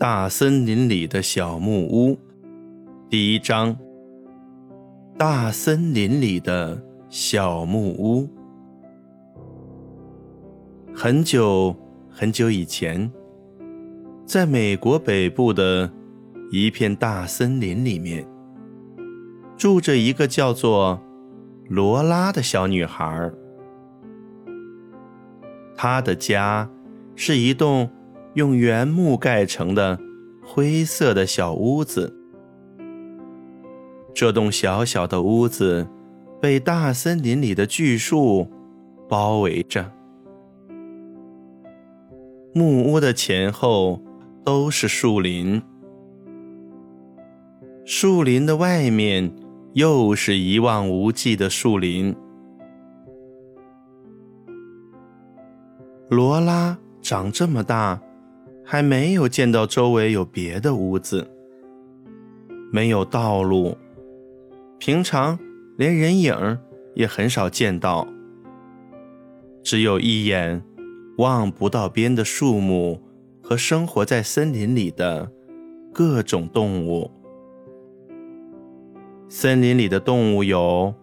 大森林里的小木屋，第一章。大森林里的小木屋。很久很久以前，在美国北部的一片大森林里面，住着一个叫做罗拉的小女孩。她的家是一栋。用原木盖成的灰色的小屋子。这栋小小的屋子被大森林里的巨树包围着。木屋的前后都是树林，树林的外面又是一望无际的树林。罗拉长这么大。还没有见到周围有别的屋子，没有道路，平常连人影也很少见到，只有一眼望不到边的树木和生活在森林里的各种动物。森林里的动物有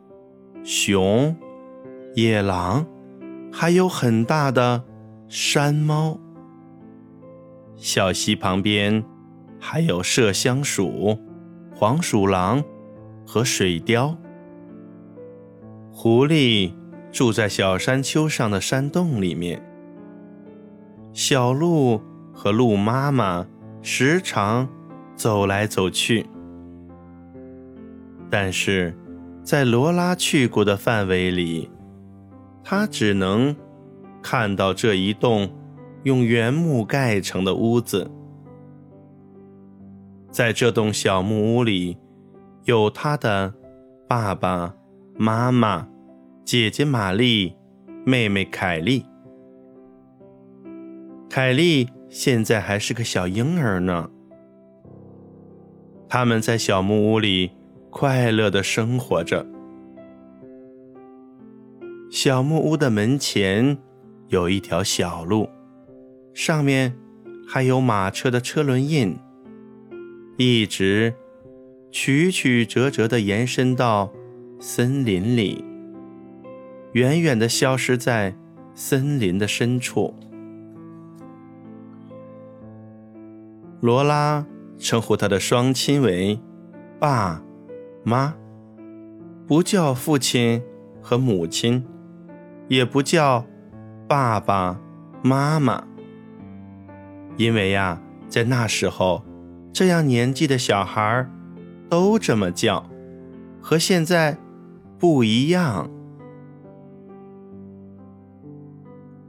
熊、野狼，还有很大的山猫。小溪旁边还有麝香鼠、黄鼠狼和水貂。狐狸住在小山丘上的山洞里面。小鹿和鹿妈妈时常走来走去，但是在罗拉去过的范围里，它只能看到这一栋。用原木盖成的屋子，在这栋小木屋里，有他的爸爸妈妈、姐姐玛丽、妹妹凯莉。凯莉现在还是个小婴儿呢。他们在小木屋里快乐的生活着。小木屋的门前有一条小路。上面还有马车的车轮印，一直曲曲折折地延伸到森林里，远远地消失在森林的深处。罗拉称呼他的双亲为爸妈，不叫父亲和母亲，也不叫爸爸妈妈。因为呀，在那时候，这样年纪的小孩都这么叫，和现在不一样。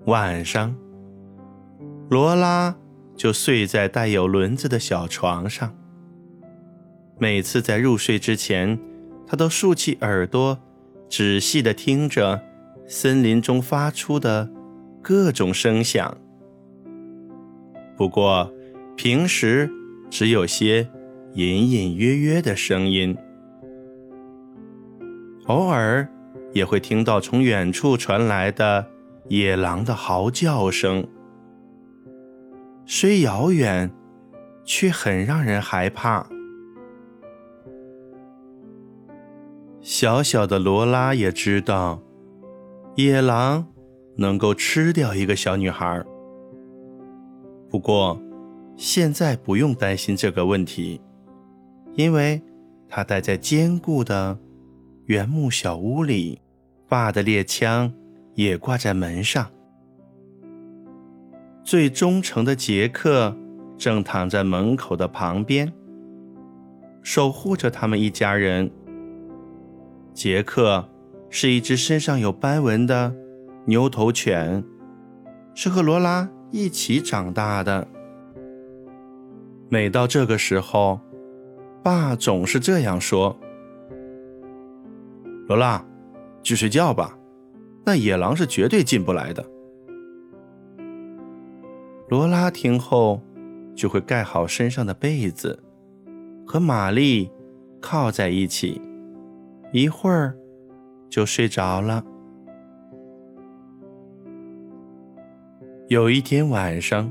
晚上，罗拉就睡在带有轮子的小床上。每次在入睡之前，他都竖起耳朵，仔细地听着森林中发出的各种声响。不过，平时只有些隐隐约约的声音，偶尔也会听到从远处传来的野狼的嚎叫声，虽遥远，却很让人害怕。小小的罗拉也知道，野狼能够吃掉一个小女孩。不过，现在不用担心这个问题，因为他待在坚固的原木小屋里，爸的猎枪也挂在门上。最忠诚的杰克正躺在门口的旁边，守护着他们一家人。杰克是一只身上有斑纹的牛头犬，是和罗拉。一起长大的。每到这个时候，爸总是这样说：“罗拉，去睡觉吧，那野狼是绝对进不来的。”罗拉听后，就会盖好身上的被子，和玛丽靠在一起，一会儿就睡着了。有一天晚上，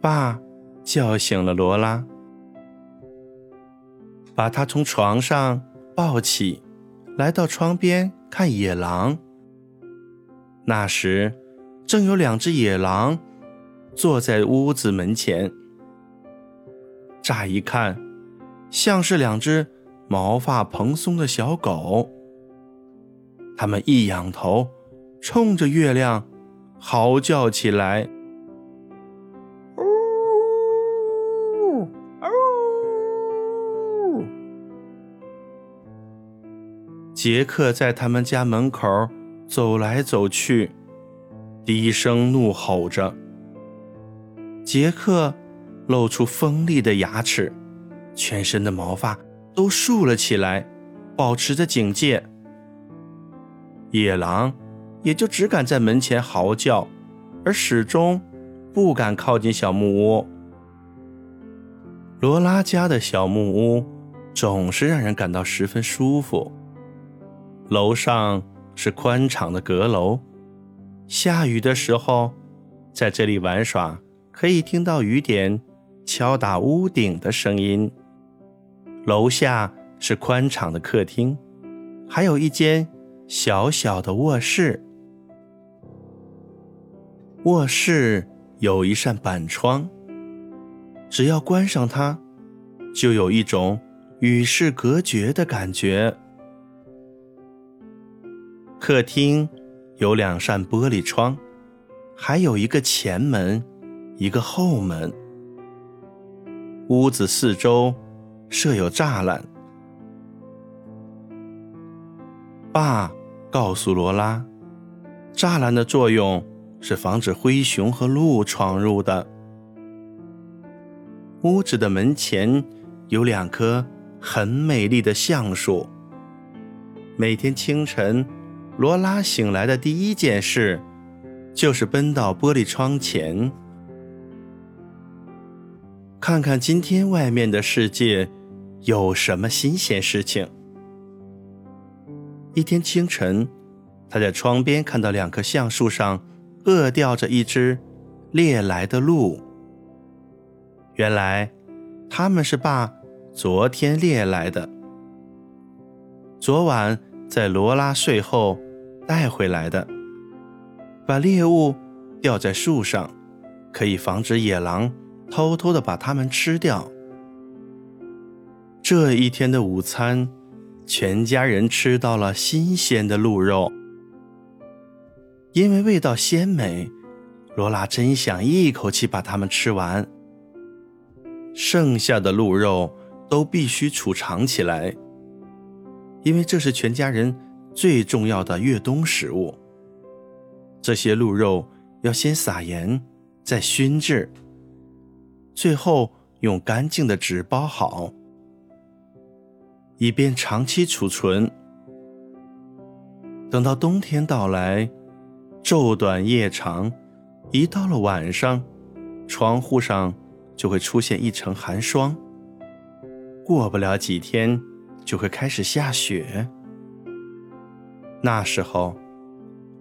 爸叫醒了罗拉，把她从床上抱起，来到窗边看野狼。那时，正有两只野狼坐在屋子门前。乍一看，像是两只毛发蓬松的小狗。它们一仰头，冲着月亮嚎叫起来。呜呜！杰克在他们家门口。走来走去，低声怒吼着。杰克露出锋利的牙齿，全身的毛发都竖了起来，保持着警戒。野狼也就只敢在门前嚎叫，而始终不敢靠近小木屋。罗拉家的小木屋总是让人感到十分舒服，楼上。是宽敞的阁楼，下雨的时候，在这里玩耍，可以听到雨点敲打屋顶的声音。楼下是宽敞的客厅，还有一间小小的卧室。卧室有一扇板窗，只要关上它，就有一种与世隔绝的感觉。客厅有两扇玻璃窗，还有一个前门，一个后门。屋子四周设有栅栏。爸告诉罗拉，栅栏的作用是防止灰熊和鹿闯入的。屋子的门前有两棵很美丽的橡树。每天清晨。罗拉醒来的第一件事，就是奔到玻璃窗前，看看今天外面的世界有什么新鲜事情。一天清晨，他在窗边看到两棵橡树上饿吊着一只猎来的鹿。原来，他们是爸昨天猎来的。昨晚在罗拉睡后。带回来的，把猎物吊在树上，可以防止野狼偷偷的把它们吃掉。这一天的午餐，全家人吃到了新鲜的鹿肉，因为味道鲜美，罗拉真想一口气把它们吃完。剩下的鹿肉都必须储藏起来，因为这是全家人。最重要的越冬食物。这些鹿肉要先撒盐，再熏制，最后用干净的纸包好，以便长期储存。等到冬天到来，昼短夜长，一到了晚上，窗户上就会出现一层寒霜。过不了几天，就会开始下雪。那时候，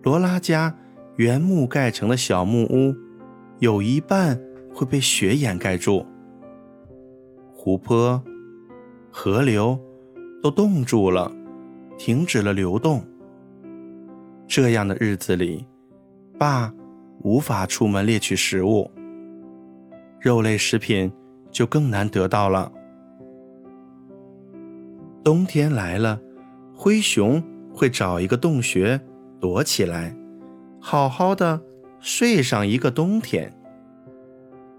罗拉家原木盖成的小木屋，有一半会被雪掩盖住。湖泊、河流都冻住了，停止了流动。这样的日子里，爸无法出门猎取食物，肉类食品就更难得到了。冬天来了，灰熊。会找一个洞穴躲起来，好好的睡上一个冬天。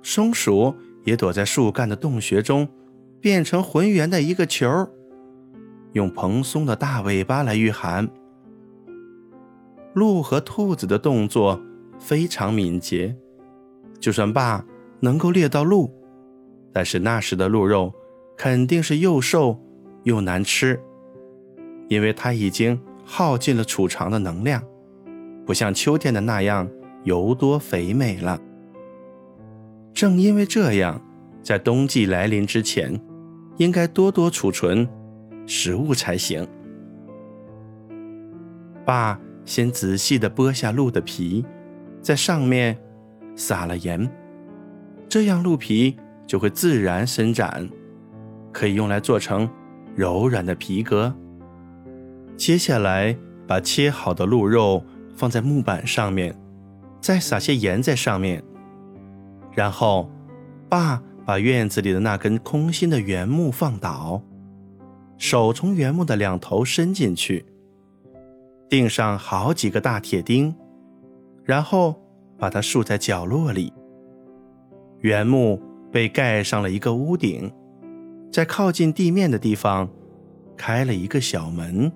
松鼠也躲在树干的洞穴中，变成浑圆的一个球，用蓬松的大尾巴来御寒。鹿和兔子的动作非常敏捷，就算爸能够猎到鹿，但是那时的鹿肉肯定是又瘦又难吃。因为它已经耗尽了储藏的能量，不像秋天的那样油多肥美了。正因为这样，在冬季来临之前，应该多多储存食物才行。爸先仔细地剥下鹿的皮，在上面撒了盐，这样鹿皮就会自然伸展，可以用来做成柔软的皮革。接下来，把切好的鹿肉放在木板上面，再撒些盐在上面。然后，爸把院子里的那根空心的圆木放倒，手从圆木的两头伸进去，钉上好几个大铁钉，然后把它竖在角落里。原木被盖上了一个屋顶，在靠近地面的地方开了一个小门。